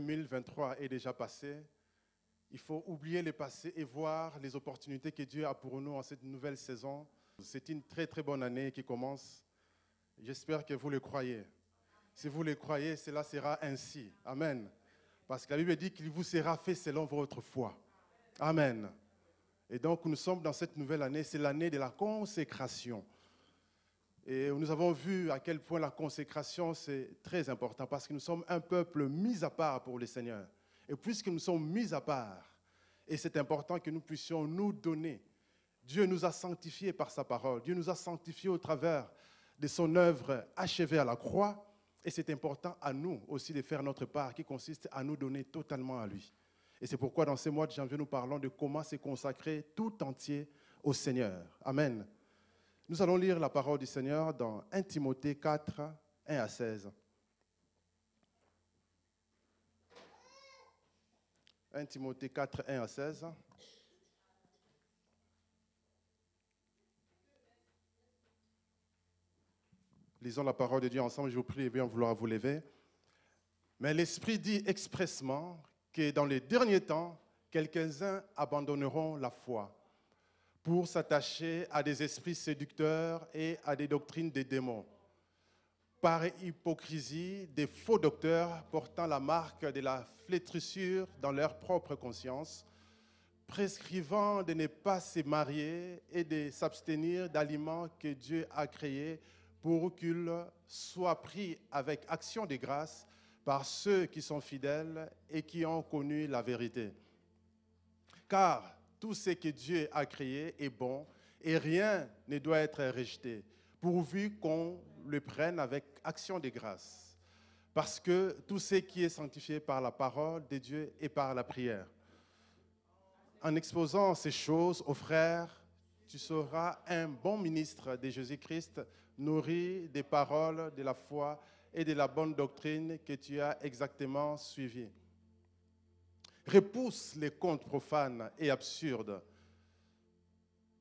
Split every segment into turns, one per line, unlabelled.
2023 est déjà passé. Il faut oublier le passé et voir les opportunités que Dieu a pour nous en cette nouvelle saison. C'est une très très bonne année qui commence. J'espère que vous le croyez. Si vous le croyez, cela sera ainsi. Amen. Parce que la Bible dit qu'il vous sera fait selon votre foi. Amen. Et donc nous sommes dans cette nouvelle année, c'est l'année de la consécration. Et nous avons vu à quel point la consécration, c'est très important parce que nous sommes un peuple mis à part pour le Seigneur. Et puisque nous sommes mis à part, et c'est important que nous puissions nous donner, Dieu nous a sanctifiés par sa parole, Dieu nous a sanctifiés au travers de son œuvre achevée à la croix, et c'est important à nous aussi de faire notre part qui consiste à nous donner totalement à lui. Et c'est pourquoi dans ces mois de janvier, nous parlons de comment se consacrer tout entier au Seigneur. Amen. Nous allons lire la parole du Seigneur dans 1 Timothée 4, 1 à 16. 1 Timothée 4, 1 à 16. Lisons la parole de Dieu ensemble. Je vous prie de bien vouloir vous lever. Mais l'Esprit dit expressement que dans les derniers temps, quelques-uns abandonneront la foi pour s'attacher à des esprits séducteurs et à des doctrines des démons. Par hypocrisie, des faux docteurs portant la marque de la flétrissure dans leur propre conscience, prescrivant de ne pas se marier et de s'abstenir d'aliments que Dieu a créés pour qu'ils soient pris avec action de grâce par ceux qui sont fidèles et qui ont connu la vérité. Car tout ce que Dieu a créé est bon et rien ne doit être rejeté, pourvu qu'on le prenne avec action de grâce. Parce que tout ce qui est sanctifié par la parole de Dieu et par la prière. En exposant ces choses aux frères, tu seras un bon ministre de Jésus-Christ, nourri des paroles de la foi et de la bonne doctrine que tu as exactement suivies. Repousse les contes profanes et absurdes.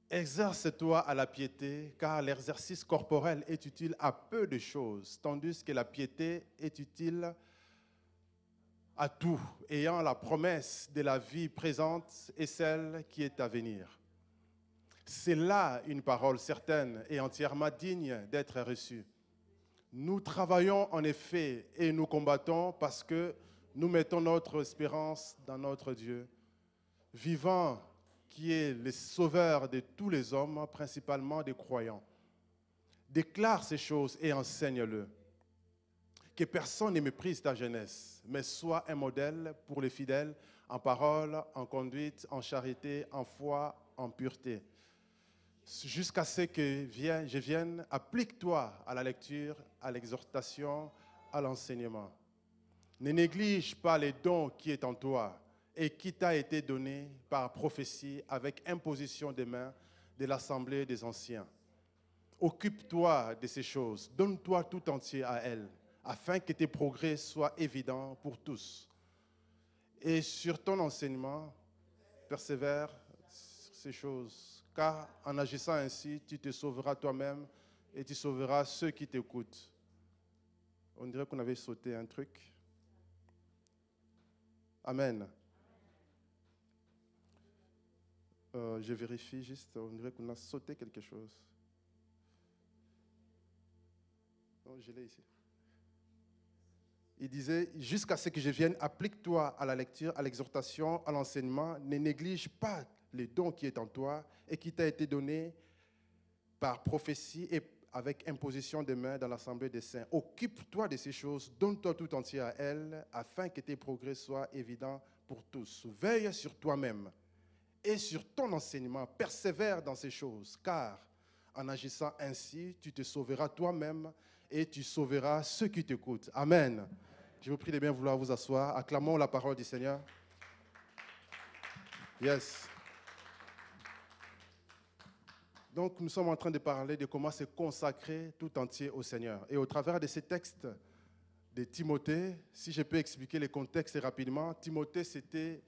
Exerce-toi à la piété, car l'exercice corporel est utile à peu de choses, tandis que la piété est utile à tout, ayant la promesse de la vie présente et celle qui est à venir. C'est là une parole certaine et entièrement digne d'être reçue. Nous travaillons en effet et nous combattons parce que nous mettons notre espérance dans notre Dieu, vivant, qui est le sauveur de tous les hommes, principalement des croyants. Déclare ces choses et enseigne-le. Que personne ne méprise ta jeunesse, mais sois un modèle pour les fidèles en parole, en conduite, en charité, en foi, en pureté. Jusqu'à ce que je vienne, applique-toi à la lecture, à l'exhortation, à l'enseignement. Ne néglige pas les dons qui est en toi et qui t'a été donné par prophétie avec imposition des mains de l'assemblée des anciens. Occupe-toi de ces choses, donne-toi tout entier à elles, afin que tes progrès soient évidents pour tous. Et sur ton enseignement, persévère ces choses, car en agissant ainsi, tu te sauveras toi-même et tu sauveras ceux qui t'écoutent. On dirait qu'on avait sauté un truc. Amen. Euh, je vérifie juste, on dirait qu'on a sauté quelque chose. Non, je l'ai ici. Il disait, jusqu'à ce que je vienne, applique-toi à la lecture, à l'exhortation, à l'enseignement, ne néglige pas les dons qui est en toi et qui t'a été donné par prophétie et avec imposition de main dans l'assemblée des saints. Occupe-toi de ces choses, donne-toi tout entier à elles, afin que tes progrès soient évidents pour tous. Veille sur toi-même et sur ton enseignement, persévère dans ces choses, car en agissant ainsi, tu te sauveras toi-même et tu sauveras ceux qui t'écoutent. Amen. Je vous prie de bien vouloir vous asseoir. Acclamons la parole du Seigneur. Yes. Donc nous sommes en train de parler de comment se consacrer tout entier au Seigneur. Et au travers de ces textes de Timothée, si je peux expliquer les contextes rapidement, Timothée c'était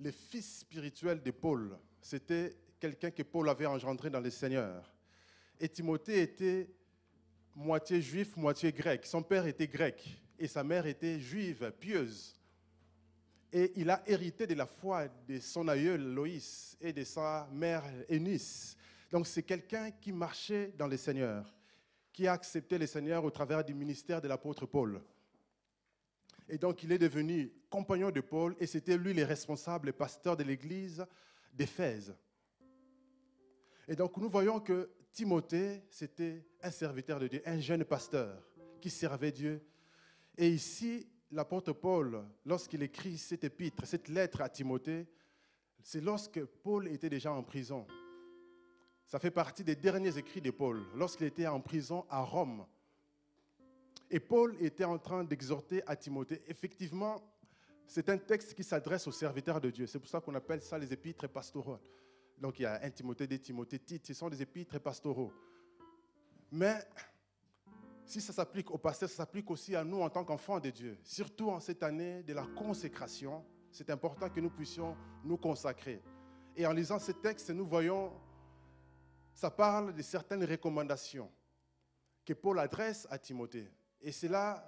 le fils spirituel de Paul. C'était quelqu'un que Paul avait engendré dans le Seigneur. Et Timothée était moitié juif, moitié grec. Son père était grec et sa mère était juive, pieuse, Et il a hérité de la foi de son aïeul Loïs et de sa mère Eunice. Donc c'est quelqu'un qui marchait dans le Seigneur, qui a accepté le Seigneur au travers du ministère de l'apôtre Paul. Et donc il est devenu compagnon de Paul et c'était lui le responsable, le pasteur de l'église d'Éphèse. Et donc nous voyons que Timothée, c'était un serviteur de Dieu, un jeune pasteur qui servait Dieu. Et ici, l'apôtre Paul, lorsqu'il écrit cette épître, cette lettre à Timothée, c'est lorsque Paul était déjà en prison. Ça fait partie des derniers écrits de Paul, lorsqu'il était en prison à Rome. Et Paul était en train d'exhorter à Timothée. Effectivement, c'est un texte qui s'adresse aux serviteurs de Dieu. C'est pour ça qu'on appelle ça les épîtres pastoraux. Donc il y a un Timothée, des Timothée, Tite, ce sont des épîtres pastoraux. Mais si ça s'applique aux pasteurs, ça s'applique aussi à nous en tant qu'enfants de Dieu. Surtout en cette année de la consécration, c'est important que nous puissions nous consacrer. Et en lisant ce texte, nous voyons, ça parle de certaines recommandations que Paul adresse à Timothée. Et cela,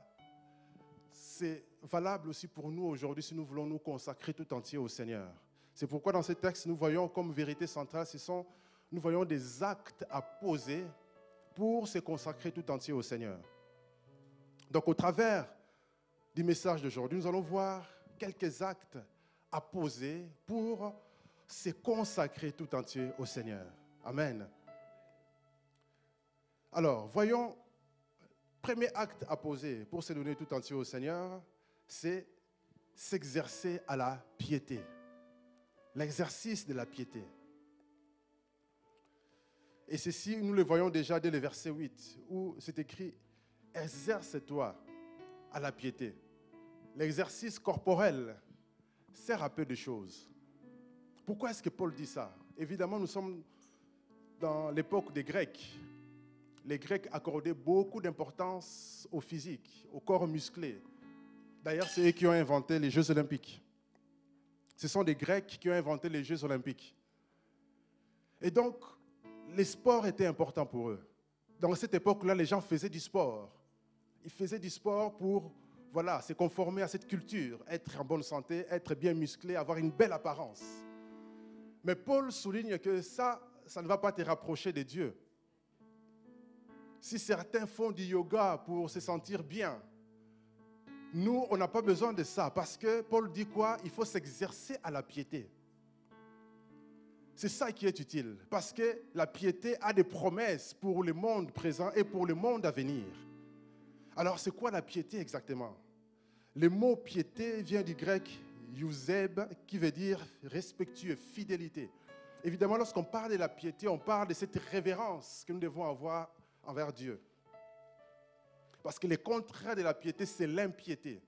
c'est valable aussi pour nous aujourd'hui si nous voulons nous consacrer tout entier au Seigneur. C'est pourquoi dans ce texte, nous voyons comme vérité centrale, ce sont, nous voyons des actes à poser pour se consacrer tout entier au Seigneur. Donc au travers du message d'aujourd'hui, nous allons voir quelques actes à poser pour se consacrer tout entier au Seigneur. Amen. Alors, voyons, premier acte à poser pour se donner tout entier au Seigneur, c'est s'exercer à la piété l'exercice de la piété. Et ceci, nous le voyons déjà dès le verset 8, où c'est écrit, exerce-toi à la piété. L'exercice corporel sert à peu de choses. Pourquoi est-ce que Paul dit ça? Évidemment, nous sommes dans l'époque des Grecs. Les Grecs accordaient beaucoup d'importance au physique, au corps musclé. D'ailleurs, c'est eux qui ont inventé les Jeux olympiques. Ce sont des Grecs qui ont inventé les Jeux olympiques. Et donc, les sports étaient importants pour eux. Dans cette époque-là, les gens faisaient du sport. Ils faisaient du sport pour voilà, se conformer à cette culture, être en bonne santé, être bien musclé, avoir une belle apparence. Mais Paul souligne que ça, ça ne va pas te rapprocher de Dieu. Si certains font du yoga pour se sentir bien, nous, on n'a pas besoin de ça parce que Paul dit quoi? Il faut s'exercer à la piété. C'est ça qui est utile parce que la piété a des promesses pour le monde présent et pour le monde à venir. Alors, c'est quoi la piété exactement? Le mot piété vient du grec euseb qui veut dire respectueux, fidélité. Évidemment, lorsqu'on parle de la piété, on parle de cette révérence que nous devons avoir envers Dieu. Parce que le contraire de la piété, c'est l'impiété.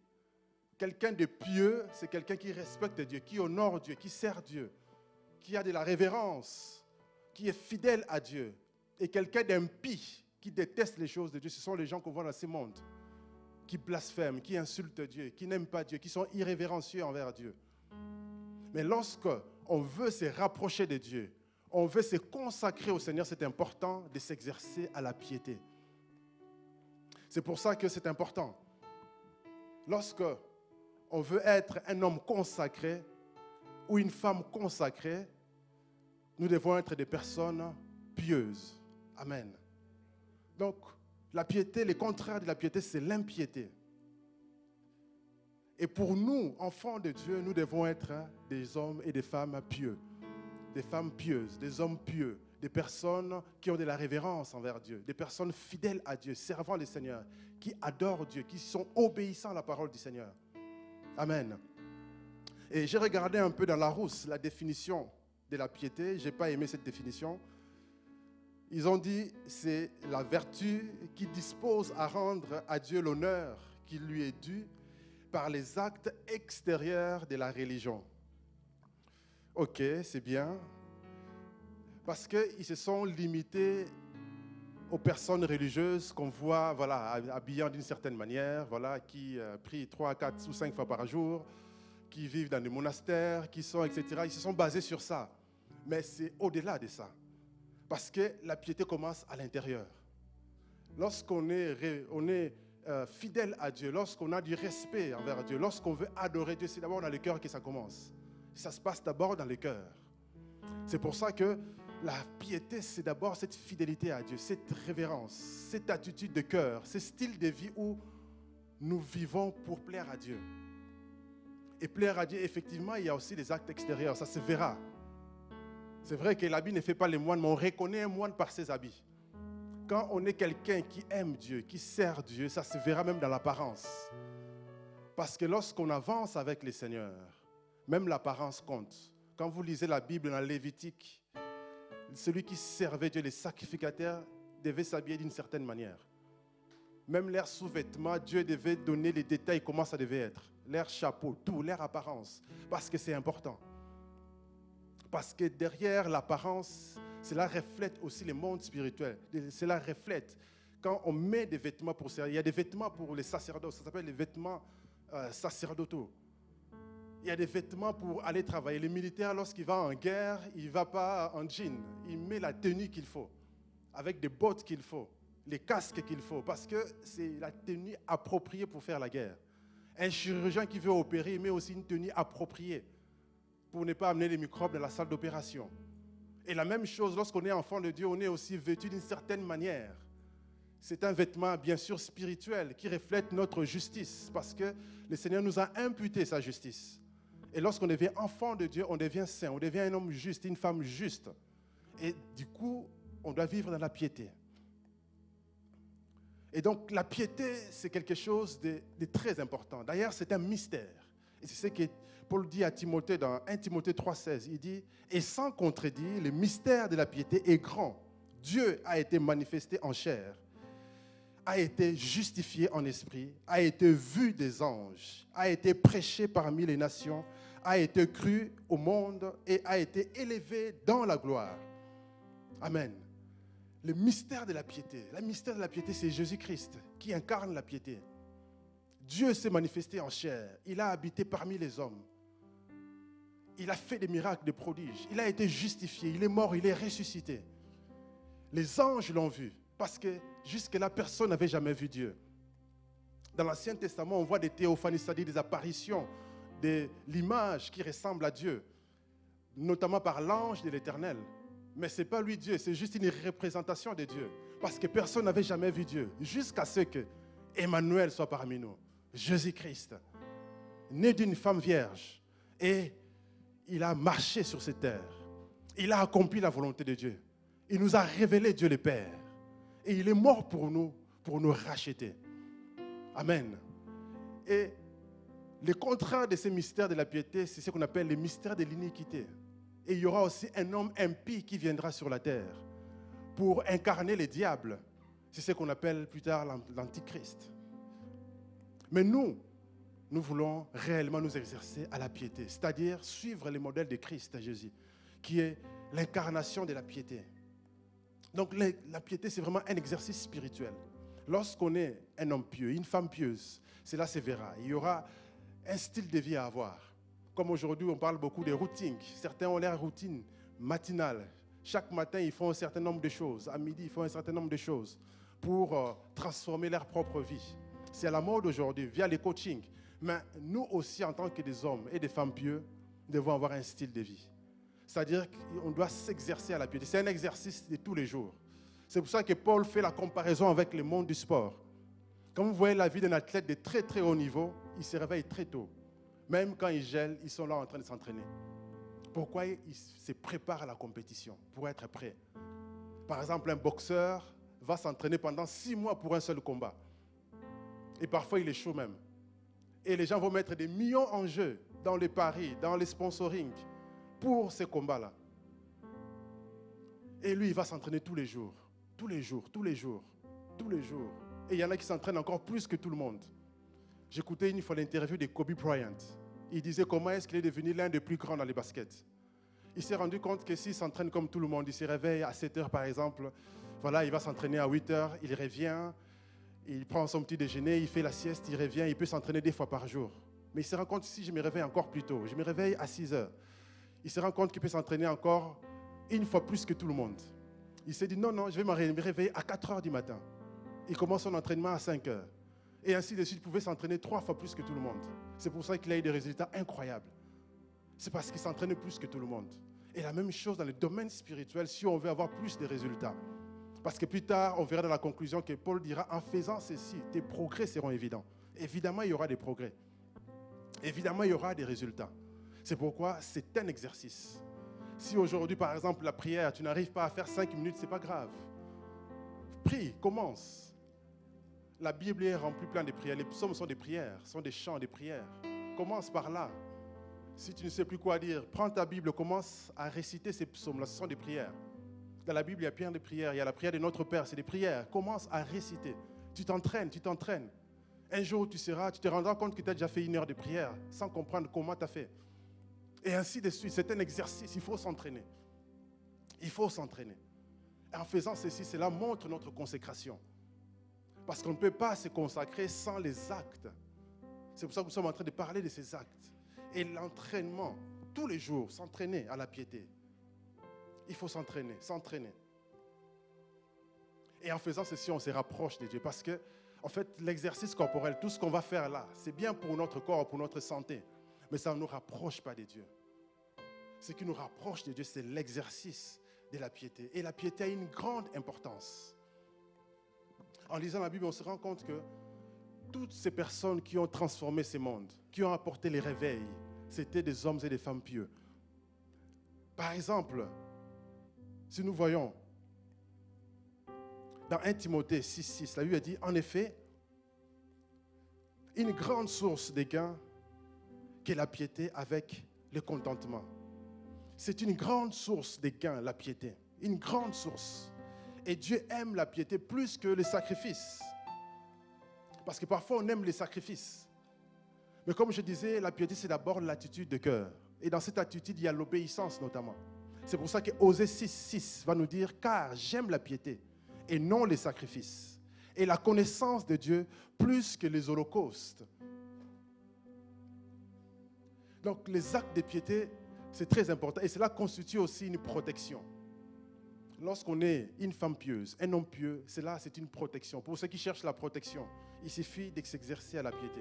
Quelqu'un de pieux, c'est quelqu'un qui respecte Dieu, qui honore Dieu, qui sert Dieu, qui a de la révérence, qui est fidèle à Dieu. Et quelqu'un d'impie, qui déteste les choses de Dieu, ce sont les gens qu'on voit dans ce monde, qui blasphèment, qui insultent Dieu, qui n'aiment pas Dieu, qui sont irrévérencieux envers Dieu. Mais lorsque on veut se rapprocher de Dieu, on veut se consacrer au Seigneur, c'est important de s'exercer à la piété. C'est pour ça que c'est important. Lorsque on veut être un homme consacré ou une femme consacrée, nous devons être des personnes pieuses. Amen. Donc, la piété, le contraire de la piété, c'est l'impiété. Et pour nous, enfants de Dieu, nous devons être des hommes et des femmes pieux. Des femmes pieuses, des hommes pieux des personnes qui ont de la révérence envers Dieu, des personnes fidèles à Dieu, servant le Seigneur, qui adorent Dieu, qui sont obéissants à la parole du Seigneur. Amen. Et j'ai regardé un peu dans la rousse la définition de la piété. Je n'ai pas aimé cette définition. Ils ont dit c'est la vertu qui dispose à rendre à Dieu l'honneur qui lui est dû par les actes extérieurs de la religion. Ok, c'est bien parce qu'ils se sont limités aux personnes religieuses qu'on voit voilà, habillant d'une certaine manière, voilà, qui euh, prient 3, 4 ou 5 fois par jour, qui vivent dans des monastères, qui sont, etc. Ils se sont basés sur ça. Mais c'est au-delà de ça. Parce que la piété commence à l'intérieur. Lorsqu'on est, euh, fidèle à Dieu, lorsqu'on a du respect envers Dieu, lorsqu'on veut adorer Dieu, c'est d'abord dans le cœur que ça commence. Ça se passe d'abord dans le cœur. C'est pour ça que la piété, c'est d'abord cette fidélité à Dieu, cette révérence, cette attitude de cœur, ce style de vie où nous vivons pour plaire à Dieu. Et plaire à Dieu, effectivement, il y a aussi des actes extérieurs, ça se verra. C'est vrai que l'habit ne fait pas les moines, mais on reconnaît un moine par ses habits. Quand on est quelqu'un qui aime Dieu, qui sert Dieu, ça se verra même dans l'apparence. Parce que lorsqu'on avance avec les seigneurs, même l'apparence compte. Quand vous lisez la Bible dans Lévitique, celui qui servait Dieu, les sacrificateurs, devait s'habiller d'une certaine manière. Même l'air sous-vêtements, Dieu devait donner les détails, comment ça devait être. L'air chapeau, tout, l'air apparence. Parce que c'est important. Parce que derrière l'apparence, cela reflète aussi le monde spirituel. Cela reflète. Quand on met des vêtements pour servir, il y a des vêtements pour les sacerdotes, ça s'appelle les vêtements euh, sacerdotaux. Il y a des vêtements pour aller travailler. Le militaire, lorsqu'il va en guerre, il ne va pas en jean. Il met la tenue qu'il faut, avec des bottes qu'il faut, les casques qu'il faut, parce que c'est la tenue appropriée pour faire la guerre. Un chirurgien qui veut opérer, il met aussi une tenue appropriée pour ne pas amener les microbes dans la salle d'opération. Et la même chose, lorsqu'on est enfant de Dieu, on est aussi vêtu d'une certaine manière. C'est un vêtement bien sûr spirituel qui reflète notre justice parce que le Seigneur nous a imputé sa justice. Et lorsqu'on devient enfant de Dieu, on devient saint, on devient un homme juste, une femme juste. Et du coup, on doit vivre dans la piété. Et donc la piété, c'est quelque chose de, très important. D'ailleurs, c'est un mystère. Et c'est ce que Paul dit à Timothée dans 1 Timothée 3,16. Il dit Et sans contredit, le mystère de la piété est grand. Dieu a été manifesté en chair, a été justifié en esprit, a été vu des anges, a été prêché parmi les nations a été cru au monde et a été élevé dans la gloire. Amen. Le mystère de la piété. Le mystère de la piété, c'est Jésus-Christ qui incarne la piété. Dieu s'est manifesté en chair. Il a habité parmi les hommes. Il a fait des miracles, des prodiges. Il a été justifié. Il est mort, il est ressuscité. Les anges l'ont vu parce que jusque-là, personne n'avait jamais vu Dieu. Dans l'Ancien Testament, on voit des théophanies, c'est-à-dire des apparitions de l'image qui ressemble à Dieu, notamment par l'ange de l'Éternel. Mais ce n'est pas lui Dieu, c'est juste une représentation de Dieu. Parce que personne n'avait jamais vu Dieu, jusqu'à ce que Emmanuel soit parmi nous, Jésus-Christ, né d'une femme vierge. Et il a marché sur cette terre. Il a accompli la volonté de Dieu. Il nous a révélé Dieu le Père. Et il est mort pour nous, pour nous racheter. Amen. Et le contraire de ces mystères de la piété, c'est ce qu'on appelle les mystères de l'iniquité. Et il y aura aussi un homme impie qui viendra sur la terre pour incarner le diable. C'est ce qu'on appelle plus tard l'antichrist. Mais nous, nous voulons réellement nous exercer à la piété, c'est-à-dire suivre le modèle de Christ, Jésus, qui est l'incarnation de la piété. Donc la piété, c'est vraiment un exercice spirituel. Lorsqu'on est un homme pieux, une femme pieuse, cela se verra. Il y aura un style de vie à avoir. Comme aujourd'hui, on parle beaucoup de routines. Certains ont l'air routine matinale. Chaque matin, ils font un certain nombre de choses. À midi, ils font un certain nombre de choses pour euh, transformer leur propre vie. C'est à la mode aujourd'hui, via les coachings. Mais nous aussi, en tant que des hommes et des femmes pieux, devons avoir un style de vie. C'est-à-dire qu'on doit s'exercer à la piété. C'est un exercice de tous les jours. C'est pour ça que Paul fait la comparaison avec le monde du sport. Quand vous voyez la vie d'un athlète de très très haut niveau, il se réveille très tôt. Même quand il gèle, ils sont là en train de s'entraîner. Pourquoi ils se préparent à la compétition Pour être prêt. Par exemple, un boxeur va s'entraîner pendant six mois pour un seul combat. Et parfois, il est chaud même. Et les gens vont mettre des millions en jeu dans les paris, dans les sponsoring pour ces combats-là. Et lui, il va s'entraîner tous les jours. Tous les jours, tous les jours, tous les jours. Et il y en a qui s'entraînent encore plus que tout le monde. J'écoutais une fois l'interview de Kobe Bryant. Il disait comment est-ce qu'il est devenu l'un des plus grands dans les baskets. Il s'est rendu compte que s'il s'entraîne comme tout le monde, il se réveille à 7 heures par exemple, voilà, il va s'entraîner à 8 heures, il revient, il prend son petit déjeuner, il fait la sieste, il revient, il peut s'entraîner des fois par jour. Mais il se rend compte si je me réveille encore plus tôt, je me réveille à 6 heures, il se rend compte qu'il peut s'entraîner encore une fois plus que tout le monde. Il s'est dit non, non, je vais me réveiller à 4 heures du matin. Il commence son entraînement à 5 heures. Et ainsi de suite, il pouvait s'entraîner trois fois plus que tout le monde. C'est pour ça qu'il a eu des résultats incroyables. C'est parce qu'il s'entraînait plus que tout le monde. Et la même chose dans le domaine spirituel, si on veut avoir plus de résultats. Parce que plus tard, on verra dans la conclusion que Paul dira, en faisant ceci, tes progrès seront évidents. Évidemment, il y aura des progrès. Évidemment, il y aura des résultats. C'est pourquoi c'est un exercice. Si aujourd'hui, par exemple, la prière, tu n'arrives pas à faire cinq minutes, ce n'est pas grave. Prie, commence. La Bible est remplie plein de prières. Les psaumes sont des prières, sont des chants, des prières. Commence par là. Si tu ne sais plus quoi dire, prends ta Bible, commence à réciter ces psaumes-là. Ce sont des prières. Dans la Bible, il y a plein de prières. Il y a la prière de notre Père, c'est des prières. Commence à réciter. Tu t'entraînes, tu t'entraînes. Un jour, tu seras, tu te rendras compte que tu as déjà fait une heure de prière sans comprendre comment tu as fait. Et ainsi de suite. C'est un exercice. Il faut s'entraîner. Il faut s'entraîner. En faisant ceci, cela montre notre consécration. Parce qu'on ne peut pas se consacrer sans les actes. C'est pour ça que nous sommes en train de parler de ces actes. Et l'entraînement, tous les jours, s'entraîner à la piété. Il faut s'entraîner, s'entraîner. Et en faisant ceci, on se rapproche de Dieu. Parce que, en fait, l'exercice corporel, tout ce qu'on va faire là, c'est bien pour notre corps, pour notre santé. Mais ça ne nous rapproche pas de Dieu. Ce qui nous rapproche de Dieu, c'est l'exercice de la piété. Et la piété a une grande importance. En lisant la Bible, on se rend compte que toutes ces personnes qui ont transformé ces mondes, qui ont apporté les réveils, c'était des hommes et des femmes pieux. Par exemple, si nous voyons dans 1 Timothée 6,6, la Bible dit En effet, une grande source de gains qu'est la piété avec le contentement. C'est une grande source de gains, la piété. Une grande source. Et Dieu aime la piété plus que les sacrifices. Parce que parfois on aime les sacrifices. Mais comme je disais, la piété, c'est d'abord l'attitude de cœur. Et dans cette attitude, il y a l'obéissance notamment. C'est pour ça que Osée 6, 6 va nous dire, car j'aime la piété et non les sacrifices. Et la connaissance de Dieu plus que les holocaustes. Donc les actes de piété, c'est très important. Et cela constitue aussi une protection. Lorsqu'on est une femme pieuse, un homme pieux, cela c'est une protection. Pour ceux qui cherchent la protection, il suffit de s'exercer à la piété.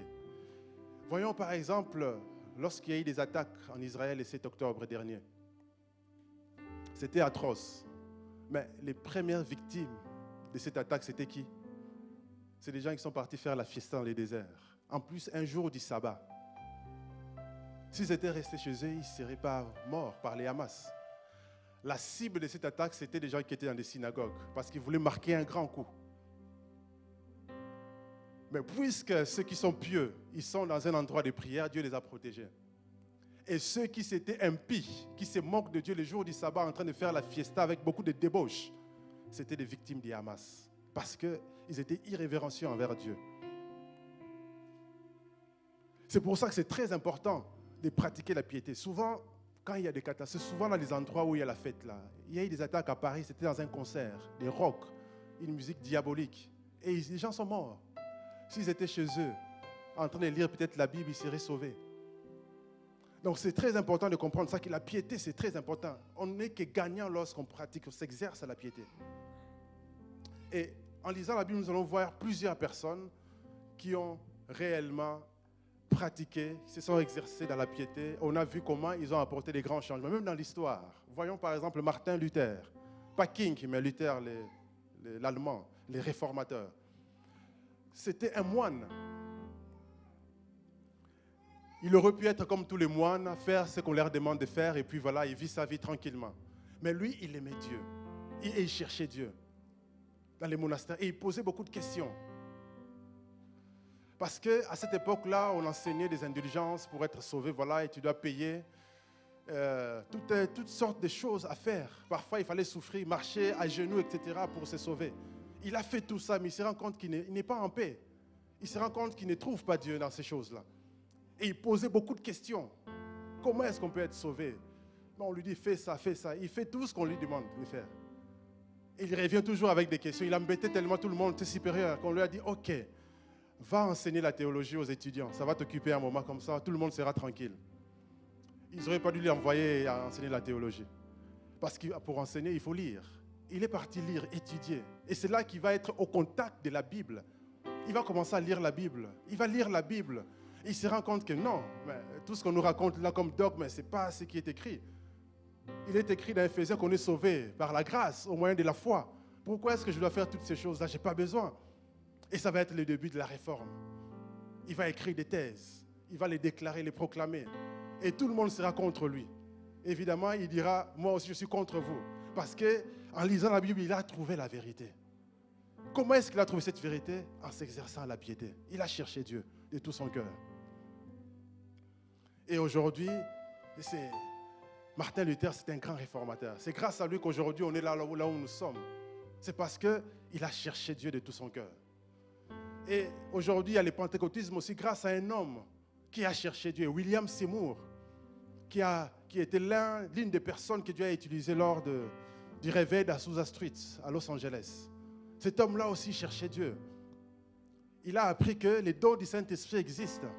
Voyons par exemple, lorsqu'il y a eu des attaques en Israël le 7 octobre dernier. C'était atroce. Mais les premières victimes de cette attaque, c'était qui? C'est des gens qui sont partis faire la fiesta dans les déserts. En plus, un jour du sabbat. S'ils étaient restés chez eux, ils ne seraient pas morts par les Hamas. La cible de cette attaque, c'était des gens qui étaient dans des synagogues, parce qu'ils voulaient marquer un grand coup. Mais puisque ceux qui sont pieux, ils sont dans un endroit de prière, Dieu les a protégés. Et ceux qui s'étaient impies, qui se moquent de Dieu le jour du sabbat en train de faire la fiesta avec beaucoup de débauche, c'était des victimes du Hamas. Parce qu'ils étaient irrévérencieux envers Dieu. C'est pour ça que c'est très important de pratiquer la piété. Souvent, quand il y a des catastrophes, c'est souvent dans les endroits où il y a la fête là. Il y a eu des attaques à Paris, c'était dans un concert, des rock, une musique diabolique. Et les gens sont morts. S'ils étaient chez eux, en train de lire peut-être la Bible, ils seraient sauvés. Donc c'est très important de comprendre ça, que la piété, c'est très important. On n'est que gagnant lorsqu'on pratique, on s'exerce à la piété. Et en lisant la Bible, nous allons voir plusieurs personnes qui ont réellement pratiqué, se sont exercés dans la piété. On a vu comment ils ont apporté des grands changements, même dans l'histoire. Voyons par exemple Martin Luther, pas King, mais Luther, l'allemand, les réformateurs. C'était un moine. Il aurait pu être comme tous les moines, faire ce qu'on leur demande de faire, et puis voilà, il vit sa vie tranquillement. Mais lui, il aimait Dieu. Et il cherchait Dieu dans les monastères. Et il posait beaucoup de questions. Parce qu'à cette époque-là, on enseignait des indulgences pour être sauvé, voilà, et tu dois payer euh, toutes, toutes, sortes de choses à faire. Parfois, il fallait souffrir, marcher à genoux, etc., pour se sauver. Il a fait tout ça, mais il se rend compte qu'il n'est pas en paix. Il se rend compte qu'il ne trouve pas Dieu dans ces choses-là. Et il posait beaucoup de questions. Comment est-ce qu'on peut être sauvé? On lui dit, fais ça, fais ça. Il fait tout ce qu'on lui demande de faire. Et il revient toujours avec des questions. Il embêtait tellement tout le monde, supérieur, qu'on lui a dit, OK, va enseigner la théologie aux étudiants. Ça va t'occuper un moment comme ça, tout le monde sera tranquille. Ils n'auraient pas dû lui envoyer à enseigner la théologie. Parce que pour enseigner, il faut lire. Il est parti lire, étudier. Et c'est là qu'il va être au contact de la Bible. il va commencer à lire la Bible. Il va lire la Bible. Il se rend compte que non, mais tout ce qu'on nous raconte là comme dogme, ce n'est pas ce qui est écrit. Il est écrit dans Ephésiens qu'on est sauvé par la grâce, au moyen de la foi. Pourquoi est-ce que je dois faire toutes ces choses-là? Je n'ai pas besoin. Et ça va être le début de la réforme. Il va écrire des thèses. Il va les déclarer, les proclamer. Et tout le monde sera contre lui. Évidemment, il dira, moi aussi je suis contre vous. Parce que en lisant la Bible, il a trouvé la vérité. Comment est-ce qu'il a trouvé cette vérité? En s'exerçant à la piété. Il a cherché Dieu de tout son cœur. Et aujourd'hui, c'est Martin Luther, c'est un grand réformateur. C'est grâce à lui qu'aujourd'hui on est là, là où nous sommes. C'est parce qu'il a cherché Dieu de tout son cœur. Et aujourd'hui, il y a le pentecôtisme aussi grâce à un homme qui a cherché Dieu, William Seymour, qui, a, qui était l'une des personnes que Dieu a utilisées lors de, du réveil d'Azusa Street à Los Angeles. Cet homme-là aussi cherchait Dieu. Il a appris que les dons du Saint-Esprit existent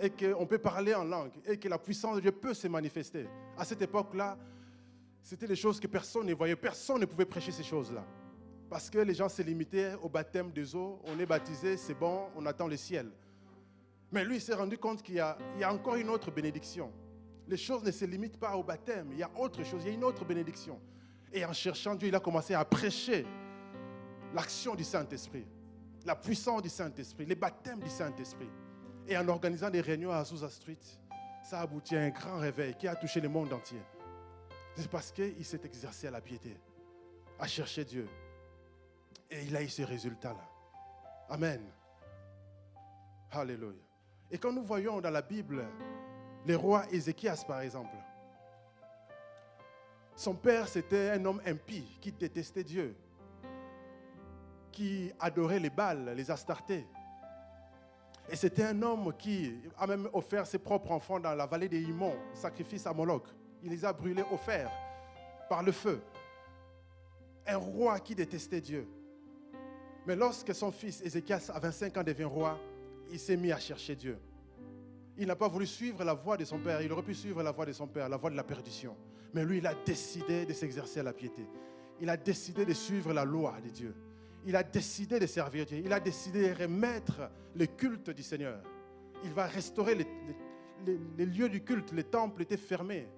et qu'on peut parler en langue et que la puissance de Dieu peut se manifester. À cette époque-là, c'était des choses que personne ne voyait. Personne ne pouvait prêcher ces choses-là. Parce que les gens se limitaient au baptême des eaux. On est baptisé, c'est bon, on attend le ciel. Mais lui, il s'est rendu compte qu'il y, a encore une autre bénédiction. Les choses ne se limitent pas au baptême. Il y a autre chose, il y a une autre bénédiction. Et en cherchant Dieu, il a commencé à prêcher l'action du Saint-Esprit, la puissance du Saint-Esprit, les baptêmes du Saint-Esprit. Et en organisant des réunions à Azusa Street, ça a abouti à un grand réveil qui a touché le monde entier. C'est parce qu'il s'est exercé à la piété, à chercher Dieu. Et il a eu ces résultats-là. Amen. Alléluia. Et quand nous voyons dans la Bible les rois Ézéchias, par exemple, son père, c'était un homme impie qui détestait Dieu, qui adorait les Baals, les Astartés. Et c'était un homme qui a même offert ses propres enfants dans la vallée des Himons, sacrifice à Moloch. Il les a brûlés fer, par le feu. Un roi qui détestait Dieu. Mais lorsque son fils Ézéchias, à 25 ans, devient roi, il s'est mis à chercher Dieu. Il n'a pas voulu suivre la voie de son père. Il aurait pu suivre la voie de son père, la voie de la perdition. Mais lui, il a décidé de s'exercer à la piété. Il a décidé de suivre la loi de Dieu. Il a décidé de servir Dieu. Il a décidé de remettre le culte du Seigneur. Il va restaurer les, lieux du culte. Les temples étaient fermés.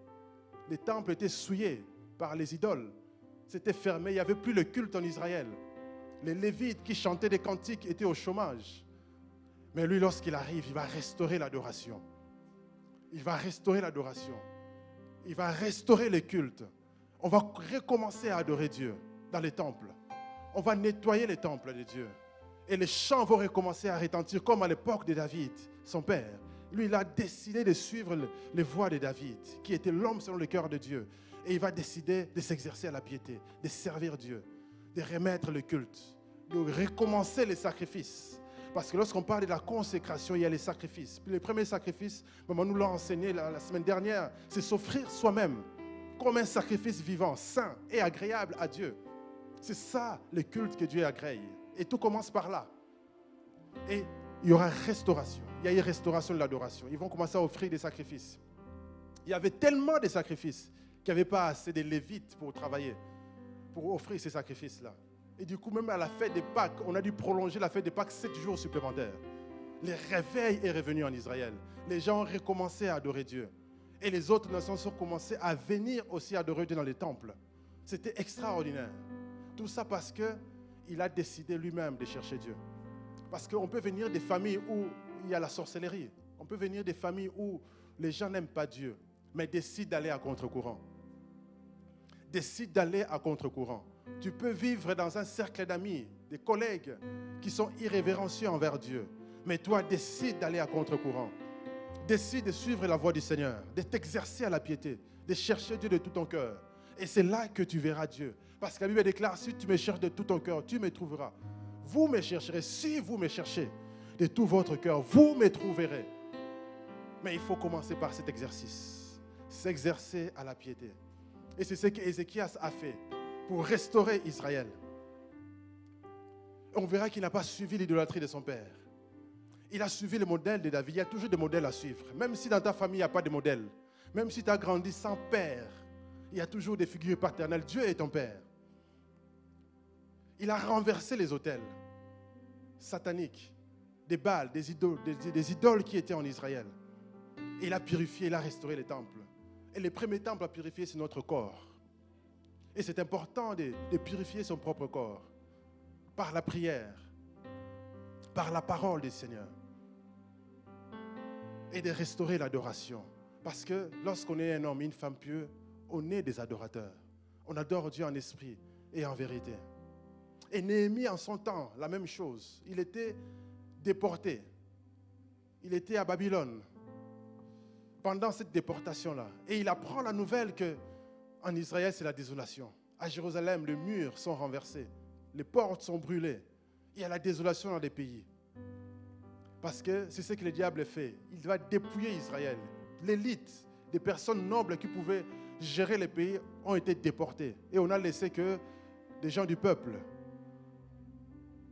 Les temples étaient souillés par les idoles. C'était fermé. Il n'y avait plus le culte en Israël. Les Lévites qui chantaient des cantiques étaient au chômage. Mais lui, lorsqu'il arrive, il va restaurer l'adoration. Il va restaurer l'adoration. Il va restaurer les cultes. On va recommencer à adorer Dieu dans les temples. On va nettoyer les temples de Dieu. Et les chants vont recommencer à retentir comme à l'époque de David, son père. Lui, il a décidé de suivre les voies de David, qui était l'homme selon le cœur de Dieu. Et il va décider de s'exercer à la piété, de servir Dieu, de remettre le culte, de recommencer les sacrifices. Parce que lorsqu'on parle de la consécration, il y a les sacrifices. Puis le premier sacrifice, maman nous l'a enseigné la, semaine dernière, c'est s'offrir soi-même comme un sacrifice vivant, sain et agréable à Dieu. C'est ça le culte que Dieu agrée. Et tout commence par là. Et il y aura restauration. Il y a une restauration de l'adoration. Ils vont commencer à offrir des sacrifices. Il y avait tellement de sacrifices qu'il n'y avait pas assez de lévites pour travailler, pour offrir ces sacrifices-là. Et du coup, même à la fête des Pâques, on a dû prolonger la fête des Pâques sept jours supplémentaires. Le réveil est revenu en Israël. Les gens ont recommencé à adorer Dieu. Et les autres nations ont commencé à venir aussi adorer Dieu dans les temples. C'était extraordinaire. Tout ça parce qu'il a décidé lui-même de chercher Dieu. Parce qu'on peut venir des familles où il y a la sorcellerie. On peut venir des familles où les gens n'aiment pas Dieu, mais décident d'aller à contre-courant. Décident d'aller à contre-courant. Tu peux vivre dans un cercle d'amis, des collègues qui sont irrévérencieux envers Dieu. Mais toi, décide d'aller à contre-courant. Décide de suivre la voie du Seigneur, de t'exercer à la piété, de chercher Dieu de tout ton cœur. Et c'est là que tu verras Dieu. Parce que la Bible déclare, si tu me cherches de tout ton cœur, tu me trouveras. Vous me chercherez, si vous me cherchez de tout votre cœur, vous me trouverez. Mais il faut commencer par cet exercice. S'exercer à la piété. Et c'est ce qu'Ézéchias a fait pour restaurer Israël. On verra qu'il n'a pas suivi l'idolâtrie de son père. Il a suivi le modèle de David. Il y a toujours des modèles à suivre. Même si dans ta famille, il n'y a pas de modèle. Même si tu as grandi sans père, il y a toujours des figures paternelles. Dieu est ton père. Il a renversé les hôtels sataniques des balles, des idoles, des, idoles qui étaient en Israël. Et il a purifié, il a restauré les temples. Et les premiers temples à purifier, c'est notre corps. Et c'est important de, de purifier son propre corps par la prière, par la parole du Seigneur. Et de restaurer l'adoration. Parce que lorsqu'on est un homme, une femme pieux, on est des adorateurs. On adore Dieu en esprit et en vérité. Et Néhémie, en son temps, la même chose. Il était déporté. Il était à Babylone pendant cette déportation-là. Et il apprend la nouvelle que en Israël, c'est la désolation. À Jérusalem, les murs sont renversés, les portes sont brûlées. Il y a la désolation dans les pays. Parce que c'est ce que le diable fait. Il va dépouiller Israël. L'élite des personnes nobles qui pouvaient gérer les pays ont été déportées. Et on a laissé que des gens du peuple,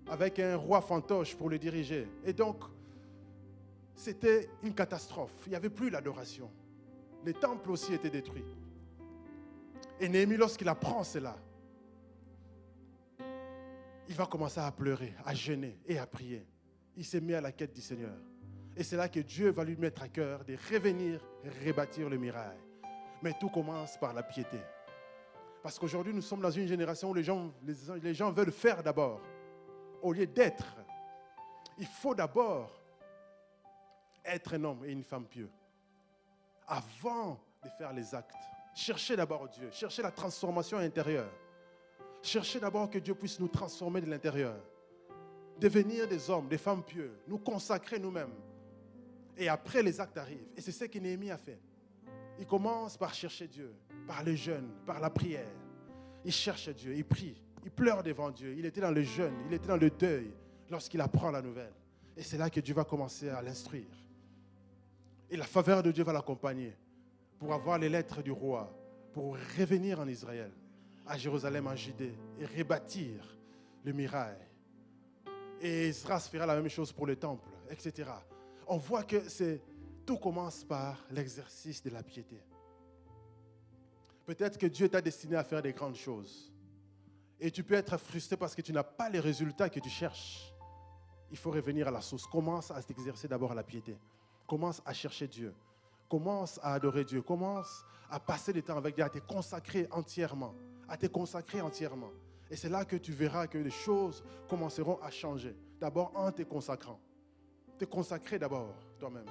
avec un roi fantoche pour le diriger. Et donc, c'était une catastrophe. Il n'y avait plus l'adoration. Les temples aussi étaient détruits. Et Néhémie, lorsqu'il apprend cela, il va commencer à pleurer, à jeûner et à prier. Il s'est mis à la quête du Seigneur. Et c'est là que Dieu va lui mettre à cœur de revenir et rebâtir le mirail. Mais tout commence par la piété. Parce qu'aujourd'hui, nous sommes dans une génération où les gens, les, gens veulent faire d'abord, au lieu d'être. Il faut d'abord être un homme et une femme pieux, avant de faire les actes. Cherchez d'abord Dieu, cherchez la transformation intérieure. Cherchez d'abord que Dieu puisse nous transformer de l'intérieur. Devenir des hommes, des femmes pieux, nous consacrer nous-mêmes. Et après, les actes arrivent. Et c'est ce que Néhémie a fait. Il commence par chercher Dieu, par le jeûne, par la prière. Il cherche Dieu, il prie, il pleure devant Dieu. Il était dans le jeûne, il était dans le deuil lorsqu'il apprend la nouvelle. Et c'est là que Dieu va commencer à l'instruire. Et la faveur de Dieu va l'accompagner pour avoir les lettres du roi, pour revenir en Israël, à Jérusalem, en Judée, et rebâtir le mirail. Et Israël fera la même chose pour le temple, etc. On voit que c'est tout commence par l'exercice de la piété. Peut-être que Dieu t'a destiné à faire des grandes choses. Et tu peux être frustré parce que tu n'as pas les résultats que tu cherches. Il faut revenir à la source. Commence à t'exercer d'abord à la piété. Commence à chercher Dieu. Commence à adorer Dieu. Commence à passer du temps avec Dieu, à te consacrer entièrement. À te consacrer entièrement. Et c'est là que tu verras que les choses commenceront à changer. D'abord en te consacrant. Te consacrer d'abord toi-même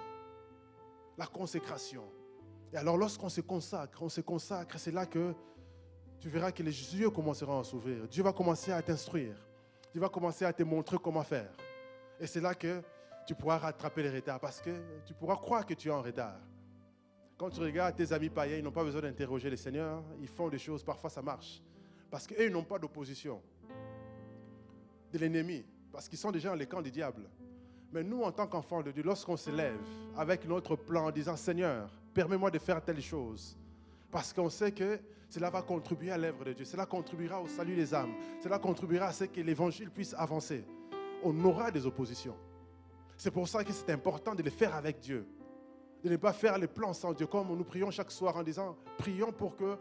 la consécration. Et alors lorsqu'on se consacre, on se consacre, c'est là que tu verras que les yeux commenceront à s'ouvrir. Dieu va commencer à t'instruire. Dieu va commencer à te montrer comment faire. Et c'est là que tu pourras rattraper les retards parce que tu pourras croire que tu es en retard. Quand tu regardes tes amis païens, ils n'ont pas besoin d'interroger le Seigneur. Ils font des choses, parfois ça marche. Parce qu'eux, ils n'ont pas d'opposition de l'ennemi. Parce qu'ils sont déjà dans les camps du diable. Mais nous, en tant qu'enfants de Dieu, lorsqu'on se lève avec notre plan en disant Seigneur, permets-moi de faire telle chose, parce qu'on sait que cela va contribuer à l'œuvre de Dieu, cela contribuera au salut des âmes, cela contribuera à ce que l'évangile puisse avancer. On aura des oppositions. C'est pour ça que c'est important de les faire avec Dieu, de ne pas faire les plans sans Dieu, comme nous prions chaque soir en disant prions pour que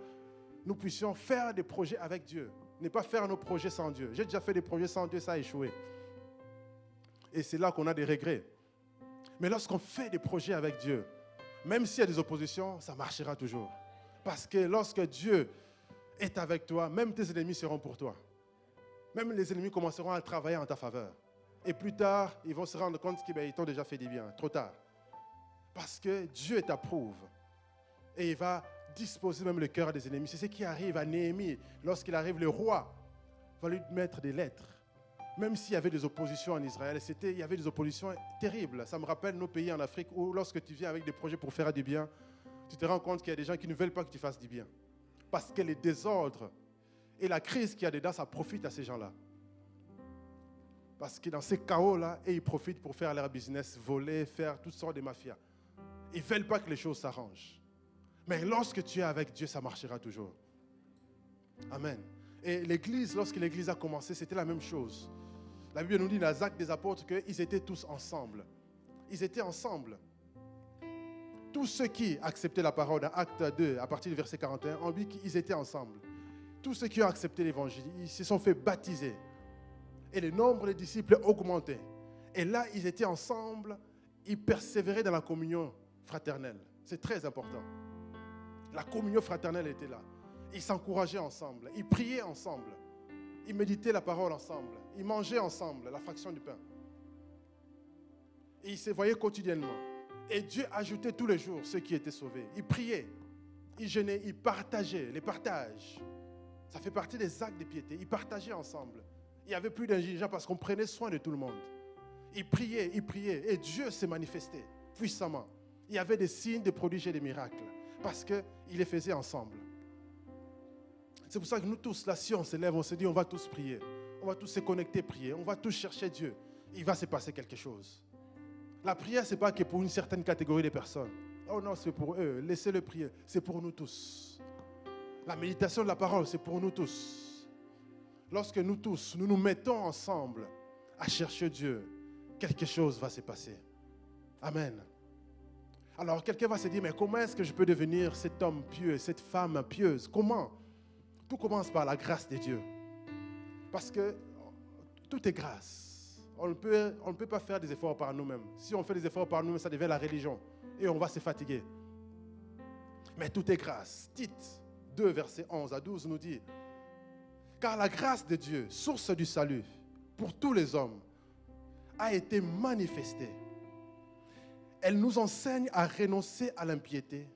nous puissions faire des projets avec Dieu, ne pas faire nos projets sans Dieu. J'ai déjà fait des projets sans Dieu, ça a échoué et c'est là qu'on a des regrets. Mais lorsqu'on fait des projets avec Dieu, même s'il y a des oppositions, ça marchera toujours. Parce que lorsque Dieu est avec toi, même tes ennemis seront pour toi. Même les ennemis commenceront à travailler en ta faveur. Et plus tard, ils vont se rendre compte qu'ils ben, t'ont déjà fait du bien. Trop tard. Parce que Dieu t'approuve. Et il va disposer même le cœur des ennemis. C'est ce qui arrive à Néhémie. Lorsqu'il arrive, le roi va lui mettre des lettres même s'il y avait des oppositions en Israël, c'était, il y avait des oppositions terribles. Ça me rappelle nos pays en Afrique où lorsque tu viens avec des projets pour faire du bien, tu te rends compte qu'il y a des gens qui ne veulent pas que tu fasses du bien. Parce que les désordres et la crise qu'il y a dedans, ça profite à ces gens-là. Parce que dans ces chaos-là, ils profitent pour faire leur business, voler, faire toutes sortes de mafias. Ils ne veulent pas que les choses s'arrangent. Mais lorsque tu es avec Dieu, ça marchera toujours. Amen. Et l'Église, lorsque l'Église a commencé, c'était la même chose. La Bible nous dit dans les actes des apôtres qu'ils étaient tous ensemble. Ils étaient ensemble. Tous ceux qui acceptaient la parole, dans Acte 2, à partir du verset 41, on dit qu'ils étaient ensemble. Tous ceux qui ont accepté l'évangile, ils se sont fait baptiser. Et le nombre des disciples augmentait. Et là, ils étaient ensemble, ils persévéraient dans la communion fraternelle. C'est très important. La communion fraternelle était là. Ils s'encourageaient ensemble, ils priaient ensemble, ils méditaient la parole ensemble, ils mangeaient ensemble la fraction du pain. Ils se voyaient quotidiennement. Et Dieu ajoutait tous les jours ceux qui étaient sauvés. Ils priaient, ils jeûnaient, ils partageaient, les partages. Ça fait partie des actes de piété. Ils partageaient ensemble. Il n'y avait plus d'indigents parce qu'on prenait soin de tout le monde. Ils priaient, ils priaient. Et Dieu s'est manifesté puissamment. Il y avait des signes, des prodiges et des miracles. Parce qu'il les faisait ensemble. C'est pour ça que nous tous, là, si on se lève, on se dit, on va tous prier. On va tous se connecter, prier. On va tous chercher Dieu. Il va se passer quelque chose. La prière, ce n'est pas que pour une certaine catégorie de personnes. Oh non, c'est pour eux. Laissez-le prier. C'est pour nous tous. La méditation de la parole, c'est pour nous tous. Lorsque nous tous, nous nous mettons ensemble à chercher Dieu, quelque chose va se passer. Amen. Alors quelqu'un va se dire, mais comment est-ce que je peux devenir cet homme pieux, cette femme pieuse? Comment? Tout commence par la grâce de Dieu. Parce que tout est grâce. On ne peut, on ne peut pas faire des efforts par nous-mêmes. Si on fait des efforts par nous-mêmes, ça devient la religion. Et on va se fatiguer. Mais tout est grâce. Tite 2, versets 11 à 12 nous dit, car la grâce de Dieu, source du salut pour tous les hommes, a été manifestée. Elle nous enseigne à renoncer à l'impiété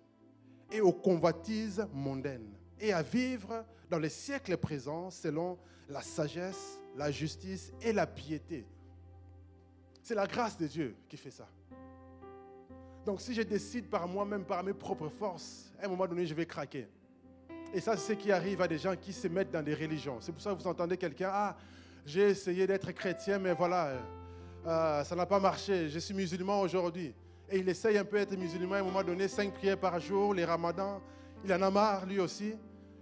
et aux convoitises mondaines et à vivre dans les siècles présents selon la sagesse, la justice et la piété. C'est la grâce de Dieu qui fait ça. Donc si je décide par moi-même, par mes propres forces, à un moment donné, je vais craquer. Et ça, c'est ce qui arrive à des gens qui se mettent dans des religions. C'est pour ça que vous entendez quelqu'un, ah, j'ai essayé d'être chrétien, mais voilà, euh, ça n'a pas marché. Je suis musulman aujourd'hui. Et il essaye un peu d'être musulman à un moment donné, cinq prières par jour, les ramadans. Il en a marre, lui aussi.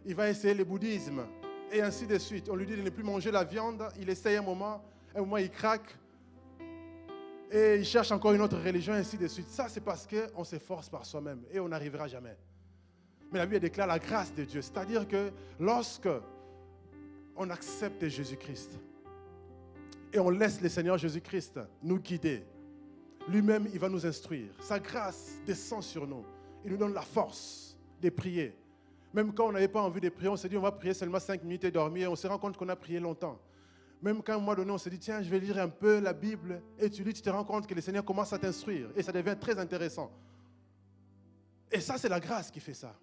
Il va essayer le bouddhisme. Et ainsi de suite. On lui dit de ne plus manger la viande. Il essaye un moment. Un moment, il craque. Et il cherche encore une autre religion, ainsi de suite. Ça, c'est parce qu'on s'efforce par soi-même. Et on n'arrivera jamais. Mais la Bible déclare la grâce de Dieu. C'est-à-dire que lorsque on accepte Jésus-Christ et on laisse le Seigneur Jésus-Christ nous guider, lui-même, il va nous instruire. Sa grâce descend sur nous. Il nous donne la force de prier. Même quand on n'avait pas envie de prier, on s'est dit on va prier seulement cinq minutes et dormir. On se rend compte qu'on a prié longtemps. Même quand à un moment donné, on s'est dit tiens, je vais lire un peu la Bible. Et tu lis, tu te rends compte que le Seigneur commence à t'instruire. Et ça devient très intéressant. Et ça, c'est la grâce qui fait ça.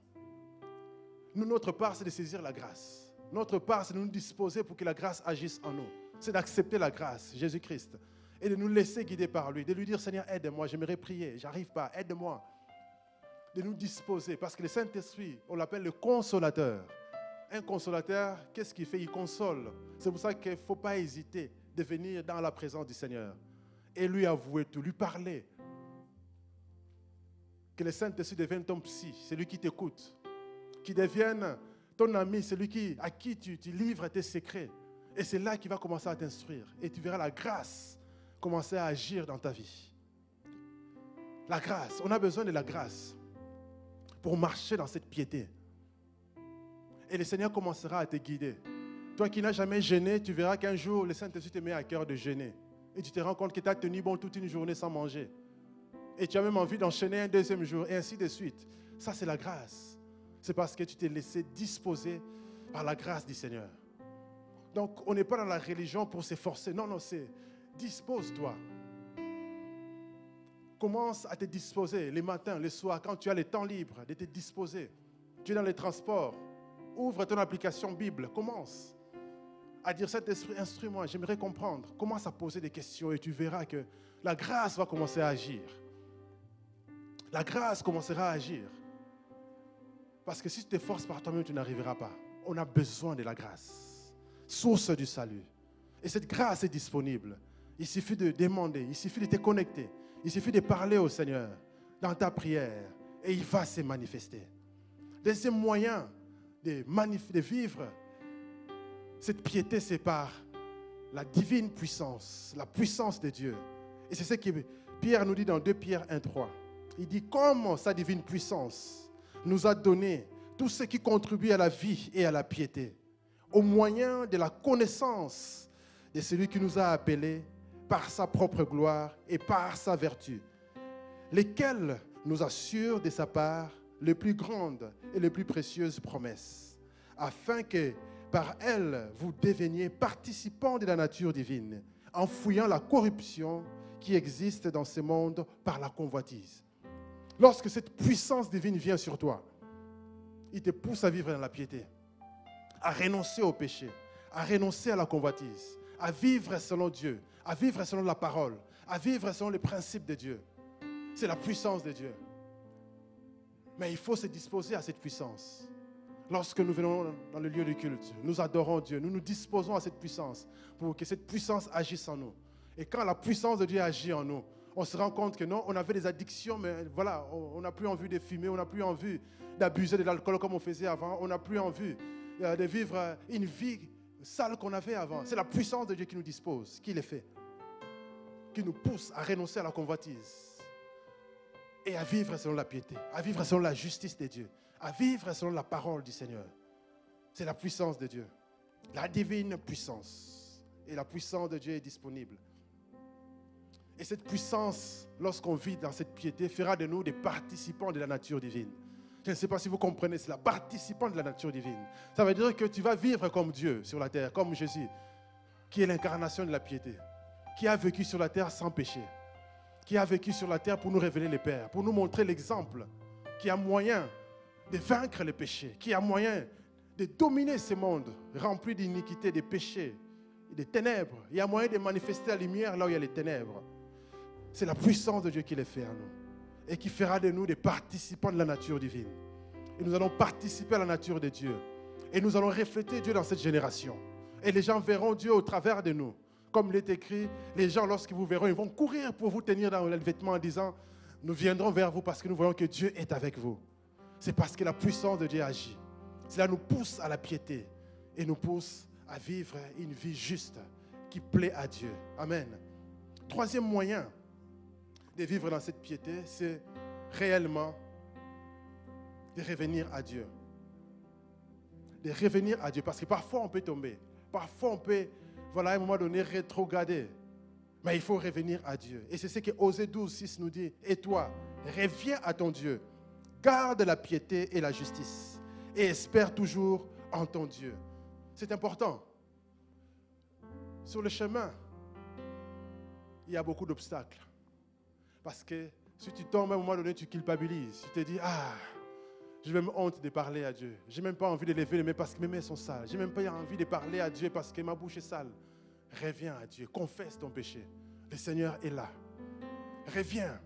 Notre part, c'est de saisir la grâce. Notre part, c'est de nous disposer pour que la grâce agisse en nous. C'est d'accepter la grâce, Jésus-Christ, et de nous laisser guider par lui, de lui dire, Seigneur, aide-moi, j'aimerais prier, j'arrive pas, aide-moi. De nous disposer, parce que le Saint-Esprit, on l'appelle le consolateur. Un consolateur, qu'est-ce qu'il fait? Il console. C'est pour ça qu'il ne faut pas hésiter de venir dans la présence du Seigneur et lui avouer tout, lui parler. Que le Saint-Esprit devienne ton psy, c'est lui qui t'écoute qui devienne ton ami, celui qui, à qui tu, livres tes secrets. Et c'est là qu'il va commencer à t'instruire. Et tu verras la grâce commencer à agir dans ta vie. La grâce, on a besoin de la grâce pour marcher dans cette piété. Et le Seigneur commencera à te guider. Toi qui n'as jamais gêné, tu verras qu'un jour, le Saint-Esprit te met à cœur de gêner. Et tu te rends compte que tu as tenu bon toute une journée sans manger. Et tu as même envie d'enchaîner un deuxième jour, et ainsi de suite. Ça, c'est la grâce c'est parce que tu t'es laissé disposer par la grâce du Seigneur. Donc, on n'est pas dans la religion pour s'efforcer. Non, non, c'est dispose-toi. Commence à te disposer les matins, les soirs, quand tu as le temps libre, de te disposer. Tu es dans les transports. Ouvre ton application Bible. Commence à dire cet esprit, instruis-moi, j'aimerais comprendre. Commence à poser des questions et tu verras que la grâce va commencer à agir. La grâce commencera à agir. Parce que si tu t'efforces par toi-même, tu n'arriveras pas. On a besoin de la grâce, source du salut. Et cette grâce est disponible. Il suffit de demander, il suffit de te connecter, il suffit de parler au Seigneur dans ta prière et il va se manifester. Deuxième moyen de, de vivre cette piété, c'est par la divine puissance, la puissance de Dieu. Et c'est ce que Pierre nous dit dans 2 Pierre 1, 3. Il dit comment sa divine puissance nous a donné tout ce qui contribue à la vie et à la piété, au moyen de la connaissance de celui qui nous a appelés par sa propre gloire et par sa vertu, lesquels nous assurent de sa part les plus grandes et les plus précieuses promesses, afin que par elles vous deveniez participants de la nature divine, en fouillant la corruption qui existe dans ce monde par la convoitise. Lorsque cette puissance divine vient sur toi, il te pousse à vivre dans la piété, à renoncer au péché, à renoncer à la convoitise, à vivre selon Dieu, à vivre selon la parole, à vivre selon les principes de Dieu. C'est la puissance de Dieu. Mais il faut se disposer à cette puissance. Lorsque nous venons dans le lieu de culte, nous adorons Dieu, nous nous disposons à cette puissance pour que cette puissance agisse en nous. Et quand la puissance de Dieu agit en nous, on se rend compte que non, on avait des addictions, mais voilà, on n'a plus envie de fumer, on n'a plus envie d'abuser de l'alcool comme on faisait avant, on n'a plus envie euh, de vivre une vie sale qu'on avait avant. C'est la puissance de Dieu qui nous dispose, qui les fait, qui nous pousse à renoncer à la convoitise et à vivre selon la piété, à vivre selon la justice de Dieu, à vivre selon la parole du Seigneur. C'est la puissance de Dieu, la divine puissance. Et la puissance de Dieu est disponible. Et cette puissance, lorsqu'on vit dans cette piété, fera de nous des participants de la nature divine. Je ne sais pas si vous comprenez cela, participants de la nature divine. Ça veut dire que tu vas vivre comme Dieu sur la terre, comme Jésus, qui est l'incarnation de la piété, qui a vécu sur la terre sans péché, qui a vécu sur la terre pour nous révéler les pères, pour nous montrer l'exemple, qui a moyen de vaincre le péché, qui a moyen de dominer ce monde rempli d'iniquité, de péchés, des ténèbres. Il y a moyen de manifester la lumière là où il y a les ténèbres. C'est la puissance de Dieu qui les fait en nous et qui fera de nous des participants de la nature divine. Et nous allons participer à la nature de Dieu. Et nous allons refléter Dieu dans cette génération. Et les gens verront Dieu au travers de nous. Comme il est écrit, les gens, lorsqu'ils vous verront, ils vont courir pour vous tenir dans le vêtement en disant, nous viendrons vers vous parce que nous voyons que Dieu est avec vous. C'est parce que la puissance de Dieu agit. Cela nous pousse à la piété et nous pousse à vivre une vie juste qui plaît à Dieu. Amen. Troisième moyen de vivre dans cette piété, c'est réellement de revenir à Dieu. De revenir à Dieu. Parce que parfois on peut tomber. Parfois on peut, voilà, à un moment donné, rétrograder. Mais il faut revenir à Dieu. Et c'est ce que Osée 12, 6 nous dit. Et toi, reviens à ton Dieu. Garde la piété et la justice. Et espère toujours en ton Dieu. C'est important. Sur le chemin, il y a beaucoup d'obstacles. Parce que si tu tombes à un moment donné, tu culpabilises. Tu te dis, ah, j'ai même honte de parler à Dieu. J'ai même pas envie de lever les mains parce que mes mains sont sales. J'ai même pas envie de parler à Dieu parce que ma bouche est sale. Reviens à Dieu, confesse ton péché. Le Seigneur est là. Reviens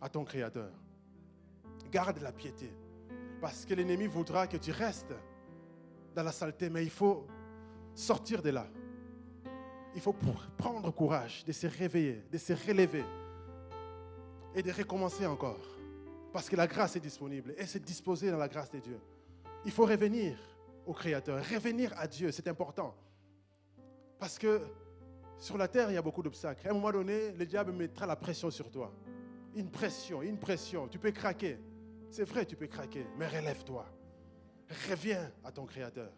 à ton Créateur. Garde la piété. Parce que l'ennemi voudra que tu restes dans la saleté, mais il faut sortir de là. Il faut prendre courage de se réveiller, de se relever et de recommencer encore. Parce que la grâce est disponible et c'est disposé dans la grâce de Dieu. Il faut revenir au Créateur, revenir à Dieu, c'est important. Parce que sur la terre, il y a beaucoup d'obstacles. À un moment donné, le diable mettra la pression sur toi. Une pression, une pression. Tu peux craquer. C'est vrai, tu peux craquer, mais relève-toi. Reviens à ton Créateur.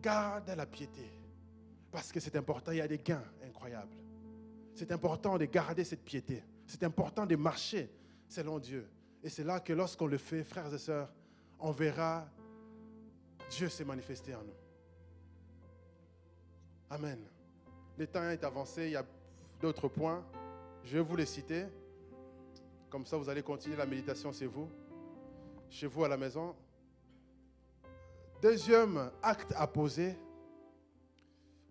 Garde la piété. Parce que c'est important, il y a des gains incroyables. C'est important de garder cette piété. C'est important de marcher selon Dieu. Et c'est là que lorsqu'on le fait, frères et sœurs, on verra Dieu se manifester en nous. Amen. Le temps est avancé, il y a d'autres points. Je vais vous les citer. Comme ça, vous allez continuer la méditation chez vous, chez vous à la maison. Deuxième acte à poser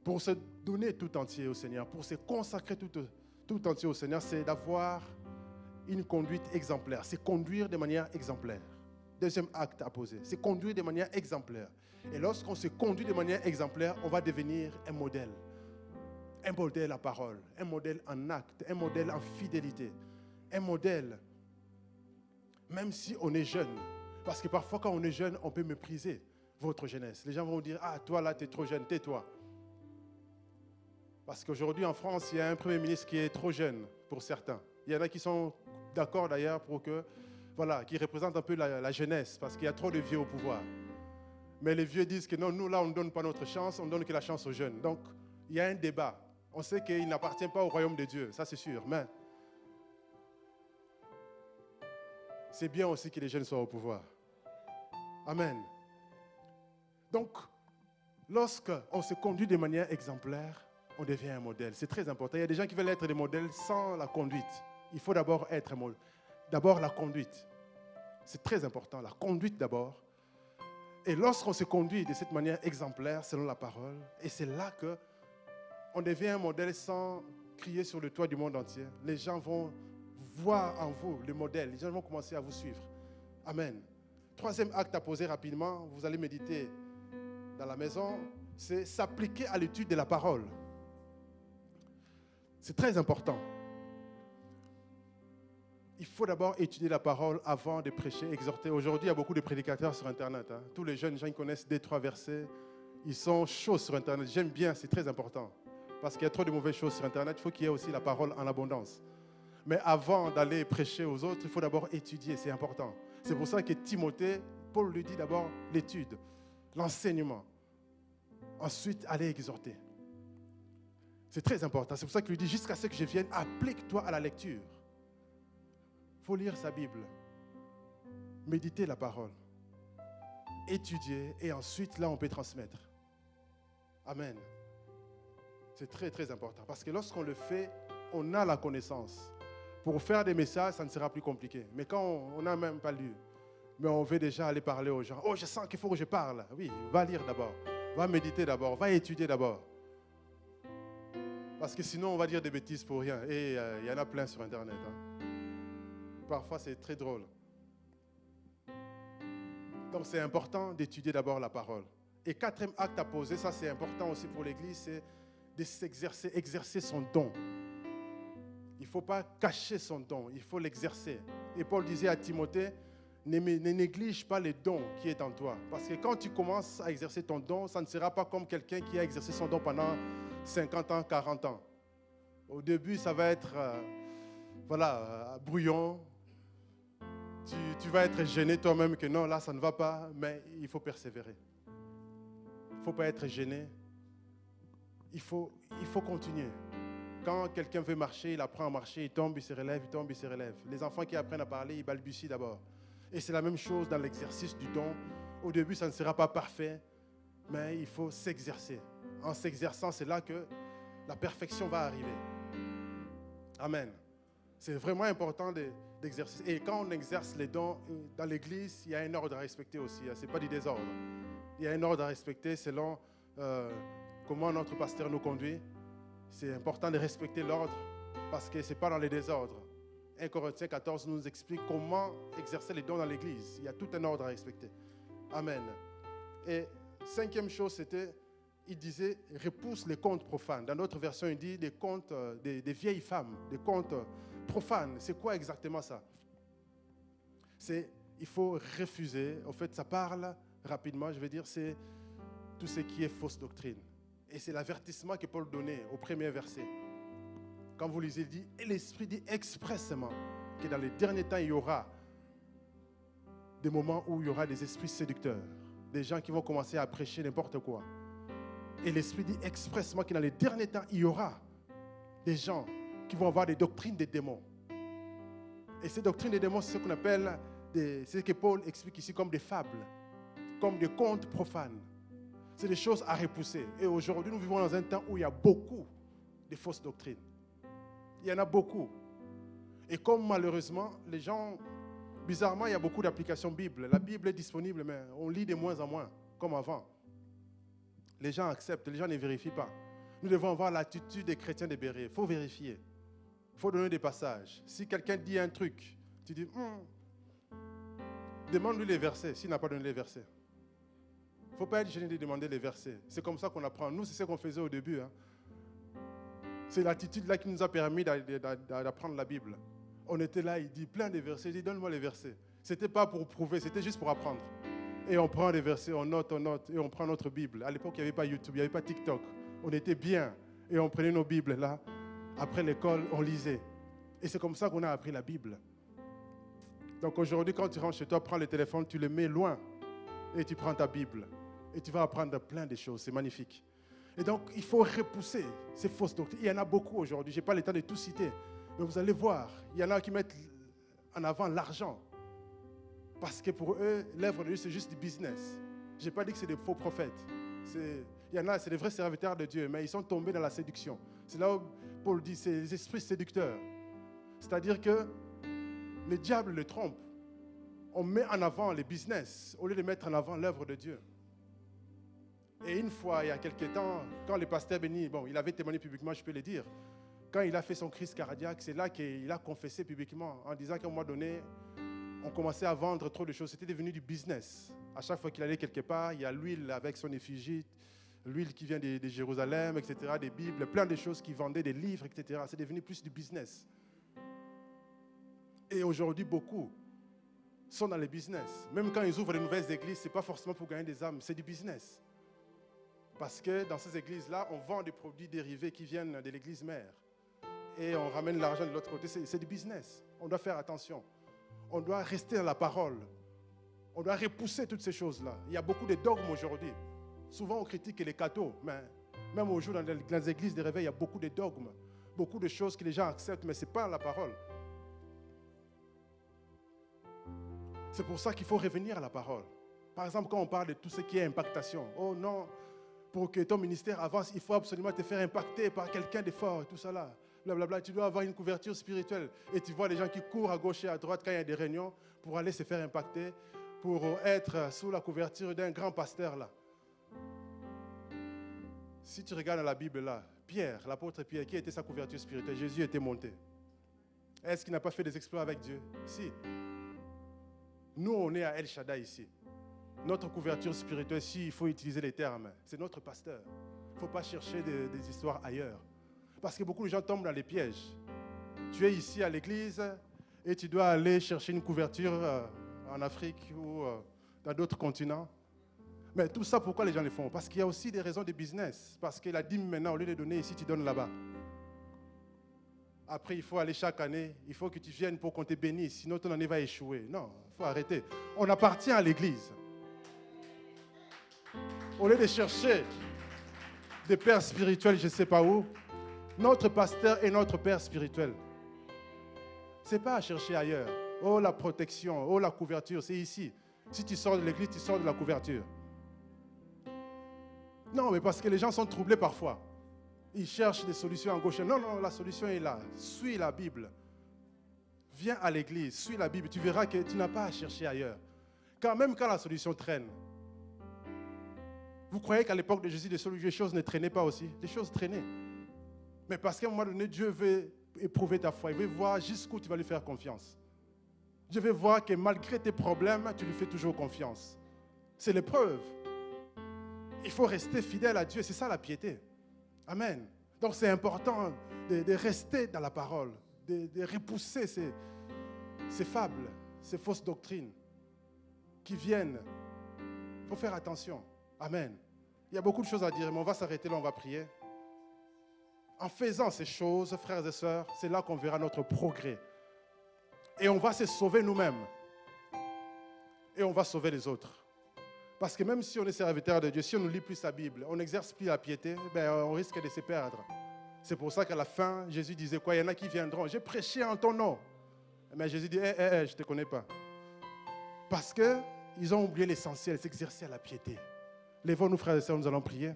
pour se donner tout entier au Seigneur, pour se consacrer tout, tout entier au Seigneur, c'est d'avoir une conduite exemplaire. C'est conduire de manière exemplaire. Deuxième acte à poser, c'est conduire de manière exemplaire. Et lorsqu'on se conduit de manière exemplaire, on va devenir un modèle. Un modèle à parole, un modèle en acte, un modèle en fidélité, un modèle, même si on est jeune. Parce que parfois, quand on est jeune, on peut mépriser votre jeunesse. Les gens vont dire Ah, toi là, tu es trop jeune, tais-toi. Parce qu'aujourd'hui en France, il y a un Premier ministre qui est trop jeune pour certains. Il y en a qui sont d'accord d'ailleurs pour que, voilà, qui représentent un peu la, jeunesse, parce qu'il y a trop de vieux au pouvoir. Mais les vieux disent que non, nous là, on ne donne pas notre chance, on donne que la chance aux jeunes. Donc, il y a un débat. On sait qu'il n'appartient pas au royaume de Dieu, ça c'est sûr. Mais c'est bien aussi que les jeunes soient au pouvoir. Amen. Donc, lorsqu'on se conduit de manière exemplaire, on devient un modèle. C'est très important. Il y a des gens qui veulent être des modèles sans la conduite. Il faut d'abord être modèle. D'abord la conduite. C'est très important, la conduite d'abord. Et lorsqu'on se conduit de cette manière exemplaire selon la parole, et c'est là que on devient un modèle sans crier sur le toit du monde entier. Les gens vont voir en vous le modèle. Les gens vont commencer à vous suivre. Amen. Troisième acte à poser rapidement, vous allez méditer dans la maison, c'est s'appliquer à l'étude de la parole. C'est très important. Il faut d'abord étudier la parole avant de prêcher, exhorter. Aujourd'hui, il y a beaucoup de prédicateurs sur Internet. Hein. Tous les jeunes gens connaissent des trois versets. Ils sont chauds sur Internet. J'aime bien, c'est très important. Parce qu'il y a trop de mauvaises choses sur Internet. Il faut qu'il y ait aussi la parole en abondance. Mais avant d'aller prêcher aux autres, il faut d'abord étudier. C'est important. C'est pour ça que Timothée, Paul lui dit d'abord l'étude, l'enseignement. Ensuite, aller exhorter. C'est très important. C'est pour ça qu'il lui dit jusqu'à ce que je vienne, applique-toi à la lecture. Il faut lire sa Bible, méditer la parole, étudier et ensuite là on peut transmettre. Amen. C'est très très important parce que lorsqu'on le fait, on a la connaissance. Pour faire des messages, ça ne sera plus compliqué. Mais quand on n'a même pas lu, mais on veut déjà aller parler aux gens. Oh, je sens qu'il faut que je parle. Oui, va lire d'abord. Va méditer d'abord. Va étudier d'abord. Parce que sinon, on va dire des bêtises pour rien. Et euh, il y en a plein sur Internet. Hein. Parfois, c'est très drôle. Donc, c'est important d'étudier d'abord la parole. Et quatrième acte à poser, ça c'est important aussi pour l'Église, c'est de s'exercer, exercer son don. Il ne faut pas cacher son don, il faut l'exercer. Et Paul disait à Timothée, ne, ne, néglige pas les dons qui est en toi. Parce que quand tu commences à exercer ton don, ça ne sera pas comme quelqu'un qui a exercé son don pendant 50 ans, 40 ans. Au début, ça va être, euh, voilà, euh, brouillon. Tu, tu, vas être gêné toi-même que non, là, ça ne va pas, mais il faut persévérer. Il ne faut pas être gêné. Il faut, il faut continuer. Quand quelqu'un veut marcher, il apprend à marcher, il tombe, il se relève, il tombe, il se relève. Les enfants qui apprennent à parler, ils balbutient d'abord. Et c'est la même chose dans l'exercice du don. Au début, ça ne sera pas parfait, mais il faut s'exercer. En s'exerçant, c'est là que la perfection va arriver. Amen. C'est vraiment important d'exercer. Et quand on exerce les dons dans l'Église, il y a un ordre à respecter aussi. Hein. Ce n'est pas du désordre. Il y a un ordre à respecter selon euh, comment notre pasteur nous conduit. C'est important de respecter l'ordre parce que ce n'est pas dans les désordres. 1 Corinthiens 14 nous explique comment exercer les dons dans l'Église. Il y a tout un ordre à respecter. Amen. Et cinquième chose, c'était, il disait, repousse les contes profanes. Dans notre version, il dit des contes euh, des, vieilles femmes, des contes profanes. C'est quoi exactement ça? C'est, il faut refuser. En fait, ça parle rapidement, je vais dire, c'est tout ce qui est fausse doctrine. Et c'est l'avertissement que Paul donnait au premier verset. Quand vous lisez, il dit, l'Esprit dit expressément que dans les derniers temps, il y aura des moments où il y aura des esprits séducteurs, des gens qui vont commencer à prêcher n'importe quoi. Et l'Esprit dit expressément que dans les derniers temps, il y aura des gens qui vont avoir des doctrines des démons. Et ces doctrines des démons, c'est ce qu'on appelle, c'est ce que Paul explique ici comme des fables, comme des contes profanes. C'est des choses à repousser. Et aujourd'hui, nous vivons dans un temps où il y a beaucoup de fausses doctrines. Il y en a beaucoup. Et comme malheureusement, les gens, bizarrement, il y a beaucoup d'applications Bible. La Bible est disponible, mais on lit de moins en moins, comme avant. Les gens acceptent, les gens ne vérifient pas. Nous devons avoir l'attitude des chrétiens de Béret. Il faut vérifier. Il faut donner des passages. Si quelqu'un dit un truc, tu dis, hmm, demande-lui les versets, s'il n'a pas donné les versets. Il ne faut pas être gêné de demander les versets. C'est comme ça qu'on apprend. Nous, c'est ce qu'on faisait au début. Hein. C'est l'attitude-là qui nous a permis d'apprendre la Bible. On était là, il dit plein de versets, il dit donne-moi les versets. Ce n'était pas pour prouver, c'était juste pour apprendre. Et on prend les versets, on note, on note, et on prend notre Bible. À l'époque, il n'y avait pas YouTube, il n'y avait pas TikTok. On était bien, et on prenait nos Bibles là. Après l'école, on lisait. Et c'est comme ça qu'on a appris la Bible. Donc aujourd'hui, quand tu rentres chez toi, prends le téléphone, tu le mets loin, et tu prends ta Bible. Et tu vas apprendre plein de choses, c'est magnifique. Et donc, il faut repousser ces fausses doctrines. Il y en a beaucoup aujourd'hui. Je n'ai pas le temps de tout citer. Mais vous allez voir, il y en a qui mettent en avant l'argent. Parce que pour eux, l'œuvre de Dieu, c'est juste du business. Je n'ai pas dit que c'est des faux prophètes. Il y en a, c'est des vrais serviteurs de Dieu, mais ils sont tombés dans la séduction. C'est là où Paul dit, c'est les esprits séducteurs. C'est-à-dire que le diable le trompe. On met en avant les business au lieu de mettre en avant l'œuvre de Dieu. Et une fois, il y a quelques temps, quand le pasteur béni, bon, il avait témoigné publiquement, je peux le dire, quand il a fait son crise cardiaque, c'est là qu'il a confessé publiquement en disant qu'à un moment donné, on commençait à vendre trop de choses. C'était devenu du business. À chaque fois qu'il allait quelque part, il y a l'huile avec son effigie, l'huile qui vient de, Jérusalem, etc., des Bibles, plein de choses qui vendaient, des livres, etc. C'est devenu plus du business. Et aujourd'hui, beaucoup sont dans le business. Même quand ils ouvrent de nouvelles églises, ce n'est pas forcément pour gagner des âmes, c'est du business. Parce que dans ces églises-là, on vend des produits dérivés qui viennent de l'église mère. Et on ramène l'argent de l'autre côté. C'est du business. On doit faire attention. On doit rester dans la parole. On doit repousser toutes ces choses-là. Il y a beaucoup de dogmes aujourd'hui. Souvent, on critique les cathos, mais même aujourd'hui, dans les églises de réveil, il y a beaucoup de dogmes, beaucoup de choses que les gens acceptent, mais ce n'est pas la parole. C'est pour ça qu'il faut revenir à la parole. Par exemple, quand on parle de tout ce qui est impactation, oh non, pour que ton ministère avance, il faut absolument te faire impacter par quelqu'un de fort, tout ça. Blablabla. Tu dois avoir une couverture spirituelle. Et tu vois les gens qui courent à gauche et à droite quand il y a des réunions pour aller se faire impacter, pour être sous la couverture d'un grand pasteur là. Si tu regardes la Bible là, Pierre, l'apôtre Pierre, qui était sa couverture spirituelle Jésus était monté. Est-ce qu'il n'a pas fait des exploits avec Dieu? Si. Nous, on est à El Shaddai ici. Notre couverture spirituelle, si il faut utiliser les termes, c'est notre pasteur. Il ne faut pas chercher des, des, histoires ailleurs. Parce que beaucoup de gens tombent dans les pièges. Tu es ici à l'église et tu dois aller chercher une couverture euh, en Afrique ou euh, dans d'autres continents. Mais tout ça, pourquoi les gens le font? Parce qu'il y a aussi des raisons de business. Parce que la dîme maintenant, au lieu de donner ici, tu donnes là-bas. Après, il faut aller chaque année. Il faut que tu viennes pour qu'on te bénisse. Sinon, ton année va échouer. Non, il faut arrêter. On appartient à l'Église. Au lieu de chercher des pères spirituels, je ne sais pas où, notre pasteur est notre père spirituel. Ce n'est pas à chercher ailleurs. Oh, la protection, oh, la couverture, c'est ici. Si tu sors de l'église, tu sors de la couverture. Non, mais parce que les gens sont troublés parfois. Ils cherchent des solutions en gauche. Non, non, la solution est là. Suis la Bible. Viens à l'église, suis la Bible. Tu verras que tu n'as pas à chercher ailleurs. Quand même quand la solution traîne. Vous croyez qu'à l'époque de Jésus, les choses ne traînaient pas aussi? Les choses traînaient. Mais parce qu'à un moment donné, Dieu veut éprouver ta foi. Il veut voir jusqu'où tu vas lui faire confiance. Dieu veut voir que malgré tes problèmes, tu lui fais toujours confiance. C'est l'épreuve. Il faut rester fidèle à Dieu. C'est ça la piété. Amen. Donc c'est important de, rester dans la parole, de, repousser ces, ces fables, ces fausses doctrines qui viennent. Il faut faire attention. Amen. Il y a beaucoup de choses à dire, mais on va s'arrêter là, on va prier. En faisant ces choses, frères et sœurs, c'est là qu'on verra notre progrès. Et on va se sauver nous-mêmes. Et on va sauver les autres. Parce que même si on est serviteur de Dieu, si on ne lit plus sa Bible, on n'exerce plus la piété, ben on risque de se perdre. C'est pour ça qu'à la fin, Jésus disait quoi? Il y en a qui viendront. J'ai prêché en ton nom. Mais Jésus dit, hé, hé, hé, je ne te connais pas. Parce qu'ils ont oublié l'essentiel, s'exercer à la piété. Lèvons-nous, frères et sœurs, nous allons prier.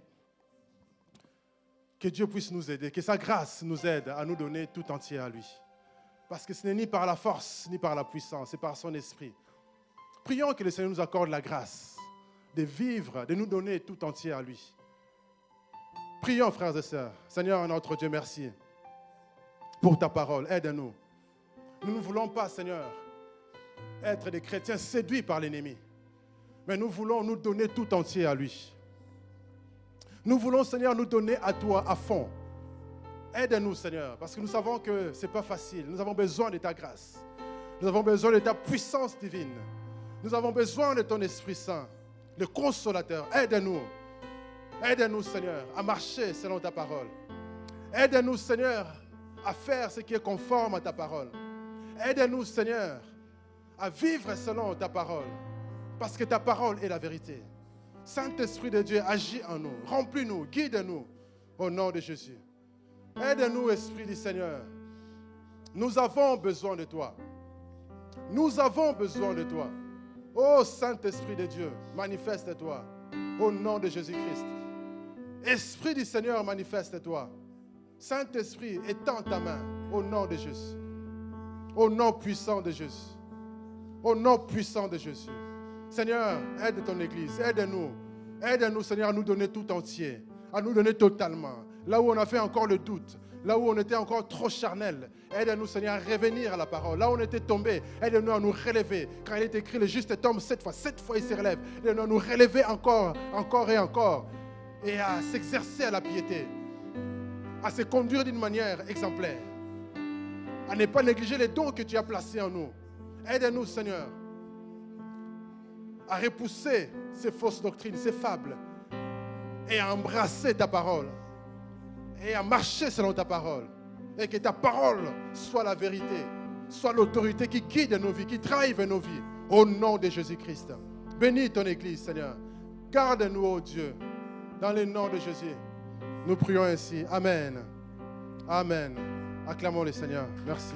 Que Dieu puisse nous aider, que sa grâce nous aide à nous donner tout entier à lui. Parce que ce n'est ni par la force, ni par la puissance, c'est par son esprit. Prions que le Seigneur nous accorde la grâce de vivre, de nous donner tout entier à lui. Prions, frères et sœurs. Seigneur, notre Dieu, merci pour ta parole. Aide-nous. Nous ne voulons pas, Seigneur, être des chrétiens séduits par l'ennemi. Mais nous voulons nous donner tout entier à lui. Nous voulons, Seigneur, nous donner à toi à fond. Aide-nous, Seigneur, parce que nous savons que ce n'est pas facile. Nous avons besoin de ta grâce. Nous avons besoin de ta puissance divine. Nous avons besoin de ton Esprit Saint le consolateur. Aide-nous. Aide-nous, Seigneur, à marcher selon ta parole. Aide-nous, Seigneur, à faire ce qui est conforme à ta parole. Aide-nous, Seigneur, à vivre selon ta parole. Parce que ta parole est la vérité. Saint-Esprit de Dieu, agis en nous. Remplis-nous, guide-nous. Au nom de Jésus. Aide-nous, Esprit du Seigneur. Nous avons besoin de toi. Nous avons besoin de toi. Ô Saint-Esprit de Dieu, manifeste-toi. Au nom de Jésus-Christ. Esprit du Seigneur, manifeste-toi. Saint-Esprit, étends ta main au nom de Jésus. Au nom puissant de Jésus. Au nom puissant de Jésus. Seigneur, aide ton Église, aide-nous. Aide-nous, Seigneur, à nous donner tout entier, à nous donner totalement. Là où on a fait encore le doute, là où on était encore trop charnel, aide-nous, Seigneur, à revenir à la parole. Là où on était tombé, aide-nous à nous relever. Quand il est écrit, le juste tombe sept fois, sept fois il se relève. Aide-nous à nous relever encore, encore et encore, et à s'exercer à la piété, à se conduire d'une manière exemplaire, à ne pas négliger les dons que tu as placés en nous. Aide-nous, Seigneur, à repousser ces fausses doctrines, ces fables, et à embrasser ta parole, et à marcher selon ta parole, et que ta parole soit la vérité, soit l'autorité qui guide nos vies, qui drive nos vies, au nom de Jésus-Christ. Bénis ton Église, Seigneur. Garde-nous, ô Dieu, dans le nom de Jésus. Nous prions ainsi. Amen. Amen. Acclamons le Seigneur. Merci.